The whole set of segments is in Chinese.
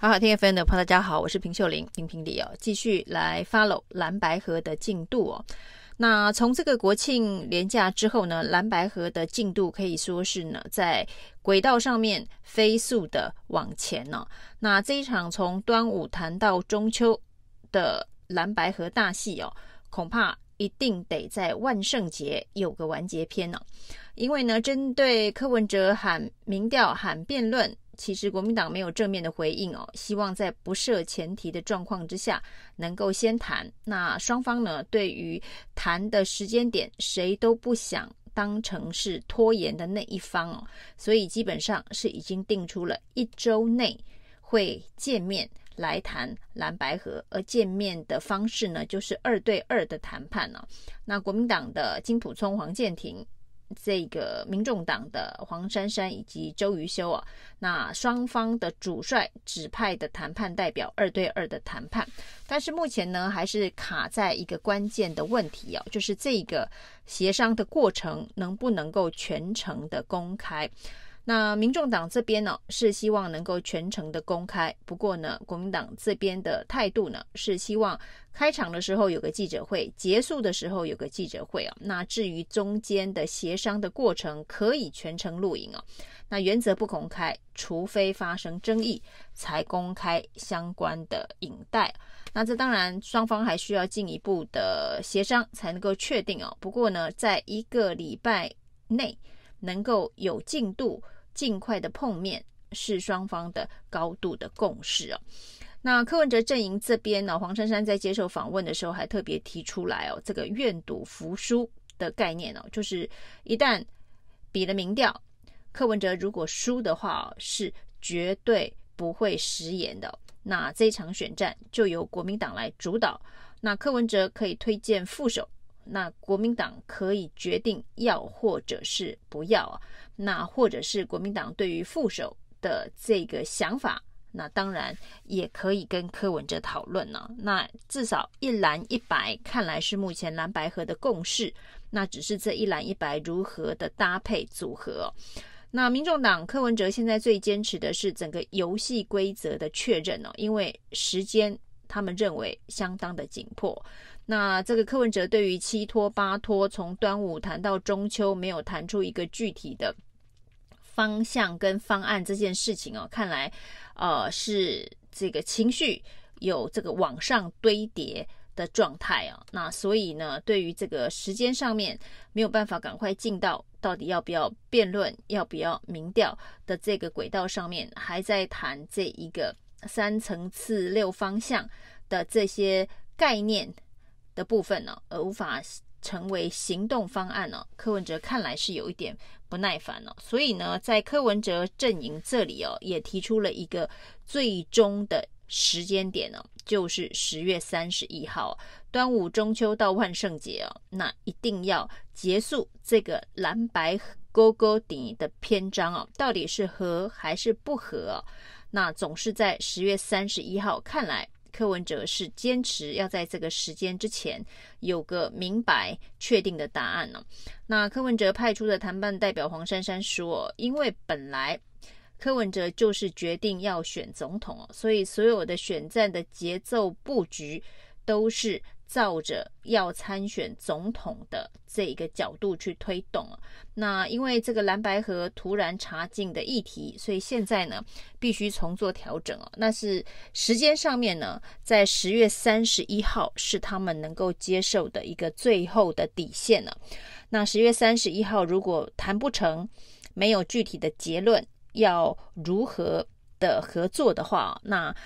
好好听 FM 的朋友，大家好，我是平秀玲，评评理哦，继续来 follow 蓝白河的进度哦。那从这个国庆连假之后呢，蓝白河的进度可以说是呢在轨道上面飞速的往前呢、哦。那这一场从端午谈到中秋的蓝白河大戏哦，恐怕一定得在万圣节有个完结篇呢、哦。因为呢，针对柯文哲喊民调、喊辩论。其实国民党没有正面的回应哦，希望在不设前提的状况之下能够先谈。那双方呢，对于谈的时间点，谁都不想当成是拖延的那一方哦，所以基本上是已经定出了一周内会见面来谈蓝白合，而见面的方式呢，就是二对二的谈判呢。那国民党的金普聪、黄健庭。这个民众党的黄珊珊以及周瑜修啊，那双方的主帅指派的谈判代表二对二的谈判，但是目前呢，还是卡在一个关键的问题哦，就是这个协商的过程能不能够全程的公开。那民众党这边呢，是希望能够全程的公开，不过呢，国民党这边的态度呢，是希望开场的时候有个记者会，结束的时候有个记者会啊。那至于中间的协商的过程，可以全程录影啊。那原则不公开，除非发生争议才公开相关的影带。那这当然双方还需要进一步的协商才能够确定哦。不过呢，在一个礼拜内能够有进度。尽快的碰面是双方的高度的共识哦。那柯文哲阵营这边呢，黄珊珊在接受访问的时候还特别提出来哦，这个愿赌服输的概念哦，就是一旦比了民调，柯文哲如果输的话，是绝对不会食言的。那这场选战就由国民党来主导，那柯文哲可以推荐副手。那国民党可以决定要或者是不要啊，那或者是国民党对于副手的这个想法，那当然也可以跟柯文哲讨论呢。那至少一蓝一白，看来是目前蓝白合的共识。那只是这一蓝一白如何的搭配组合。那民众党柯文哲现在最坚持的是整个游戏规则的确认哦，因为时间他们认为相当的紧迫。那这个柯文哲对于七拖八拖，从端午谈到中秋，没有谈出一个具体的方向跟方案这件事情哦，看来呃是这个情绪有这个往上堆叠的状态啊。那所以呢，对于这个时间上面没有办法赶快进到到底要不要辩论，要不要民调的这个轨道上面，还在谈这一个三层次六方向的这些概念。的部分呢，而无法成为行动方案呢，柯文哲看来是有一点不耐烦了。所以呢，在柯文哲阵营这里哦，也提出了一个最终的时间点呢，就是十月三十一号，端午、中秋到万圣节哦，那一定要结束这个蓝白勾勾底的篇章哦，到底是合还是不合？那总是在十月三十一号，看来。柯文哲是坚持要在这个时间之前有个明白确定的答案呢。那柯文哲派出的谈判代表黄珊珊说，因为本来柯文哲就是决定要选总统哦，所以所有的选战的节奏布局都是。照着要参选总统的这一个角度去推动，那因为这个蓝白河突然查禁的议题，所以现在呢必须重做调整哦。那是时间上面呢，在十月三十一号是他们能够接受的一个最后的底线了。那十月三十一号如果谈不成，没有具体的结论，要如何的合作的话，那。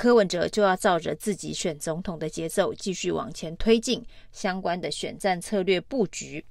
柯文哲就要照着自己选总统的节奏继续往前推进相关的选战策略布局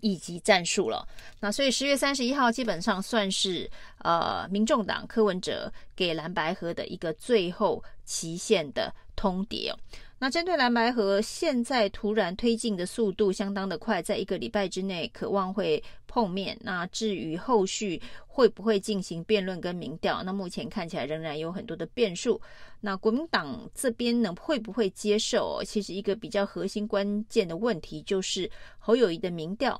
以及战术了。那所以十月三十一号基本上算是呃民众党柯文哲给蓝白河的一个最后期限的通牒。那针对蓝白合现在突然推进的速度相当的快，在一个礼拜之内渴望会碰面。那至于后续会不会进行辩论跟民调，那目前看起来仍然有很多的变数。那国民党这边呢会不会接受？其实一个比较核心关键的问题就是侯友谊的民调，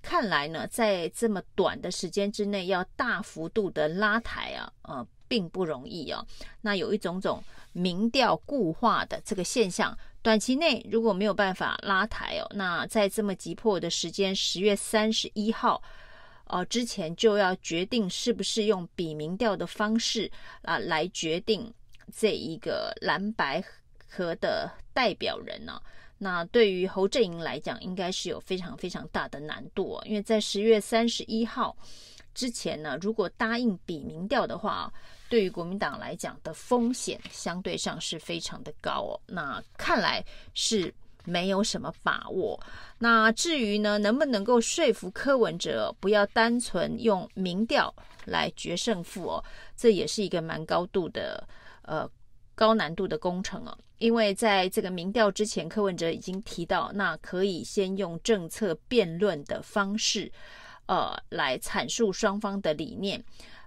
看来呢在这么短的时间之内要大幅度的拉抬啊，呃。并不容易哦。那有一种种民调固化的这个现象，短期内如果没有办法拉抬哦，那在这么急迫的时间，十月三十一号，呃之前就要决定是不是用比民调的方式啊来决定这一个蓝白合的代表人呢、那对于侯阵营来讲，应该是有非常非常大的难度哦，因为在十月三十一号之前呢，如果答应比民调的话，对于国民党来讲的风险相对上是非常的高哦。那看来是没有什么把握。那至于呢，能不能够说服柯文哲不要单纯用民调来决胜负哦，这也是一个蛮高度的呃。高难度的工程啊，因为在这个民调之前，柯文哲已经提到，那可以先用政策辩论的方式，呃，来阐述双方的理念，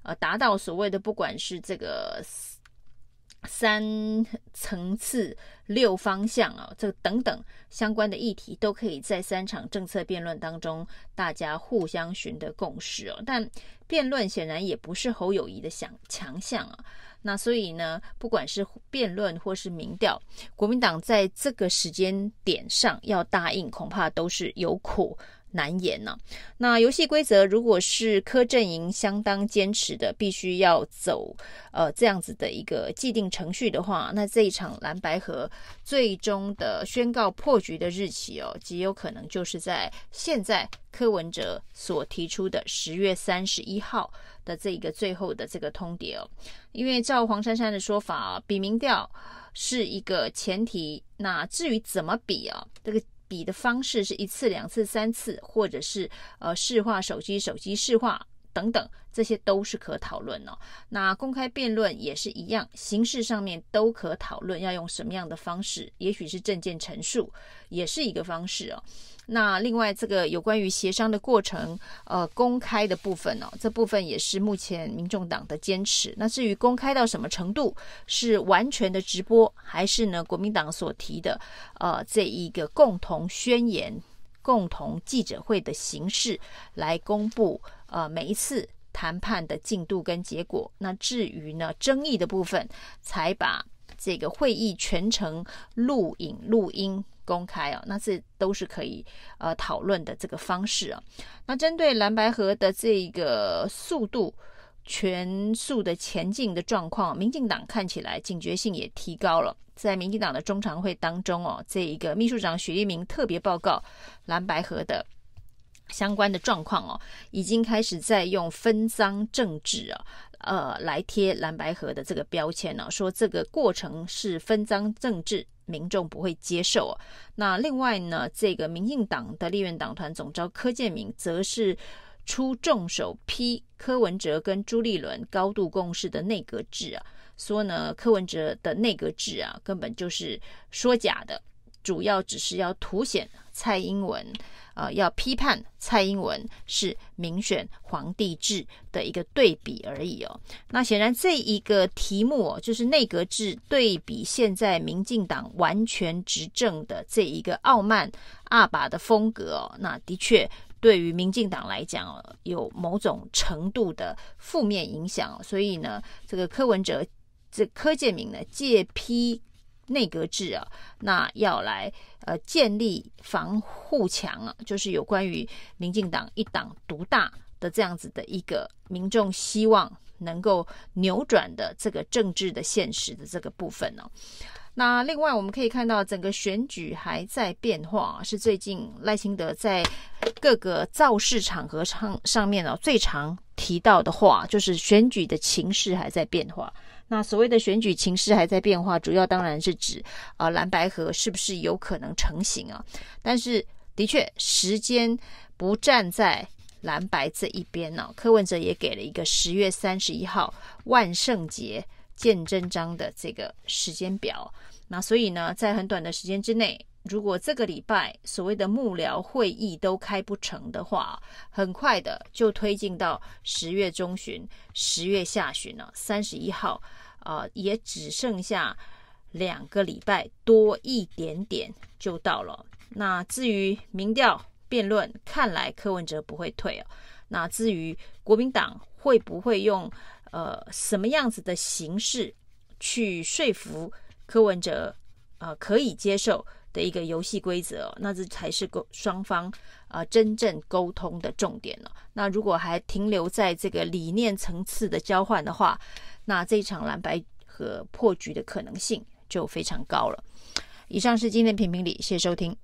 呃，达到所谓的不管是这个三层次、六方向啊，这等等相关的议题，都可以在三场政策辩论当中，大家互相寻得共识哦。但辩论显然也不是侯友谊的强强项啊。那所以呢，不管是辩论或是民调，国民党在这个时间点上要答应，恐怕都是有苦难言呢、那游戏规则，如果是柯阵营相当坚持的，必须要走呃这样子的一个既定程序的话，那这一场蓝白合最终的宣告破局的日期哦，极有可能就是在现在柯文哲所提出的十月三十一号。的这一个最后的这个通牒哦，因为照黄珊珊的说法啊，比民调是一个前提。那至于怎么比啊，这个比的方式是一次、两次、三次，或者是呃市话手机、手机市话等等，这些都是可讨论哦。那公开辩论也是一样，形式上面都可讨论，要用什么样的方式？也许是证件陈述，也是一个方式哦。那另外，这个有关于协商的过程，呃，公开的部分哦，这部分也是目前民众党的坚持。那至于公开到什么程度，是完全的直播，还是呢国民党所提的呃这一个共同宣言、共同记者会的形式来公布呃每一次谈判的进度跟结果？那至于呢争议的部分，才把这个会议全程录影录音。公开啊，那这都是可以呃讨论的这个方式啊。那针对蓝白合的这个速度全速的前进的状况，民进党看起来警觉性也提高了。在民进党的中常会当中哦，这一个秘书长许立明特别报告蓝白河的相关的状况哦，已经开始在用分赃政治啊，呃，来贴蓝白河的这个标签呢，说这个过程是分赃政治。民众不会接受啊。那另外呢，这个民进党的立院党团总召柯建铭则是出重手批柯文哲跟朱立伦高度共识的内阁制啊，说呢柯文哲的内阁制啊根本就是说假的，主要只是要凸显蔡英文。呃，要批判蔡英文是民选皇帝制的一个对比而已哦。那显然这一个题目哦，就是内阁制对比现在民进党完全执政的这一个傲慢阿爸的风格哦，那的确对于民进党来讲，有某种程度的负面影响。所以呢，这个柯文哲这柯建铭呢借批。内阁制啊，那要来呃建立防护墙啊，就是有关于民进党一党独大的这样子的一个民众希望能够扭转的这个政治的现实的这个部分呢、那另外我们可以看到，整个选举还在变化，是最近赖清德在各个造势场合上上面呢、最常提到的话，就是选举的情势还在变化。那所谓的选举情势还在变化，主要当然是指啊蓝白合是不是有可能成型啊？但是的确，时间不站在蓝白这一边呢、柯文哲也给了一个十月三十一号万圣节见真章的这个时间表。那所以呢，在很短的时间之内，如果这个礼拜所谓的幕僚会议都开不成的话，很快的就推进到十月中旬、十月下旬了。三十一号，啊、也只剩下两个礼拜多一点点就到了。那至于民调辩论，看来柯文哲不会退哦。那至于国民党会不会用？呃什么样子的形式去说服柯文哲，呃可以接受的一个游戏规则哦，那这才是沟双方、呃、真正沟通的重点了。那如果还停留在这个理念层次的交换的话，那这一场蓝白和破局的可能性就非常高了。以上是今天评评理，谢谢收听。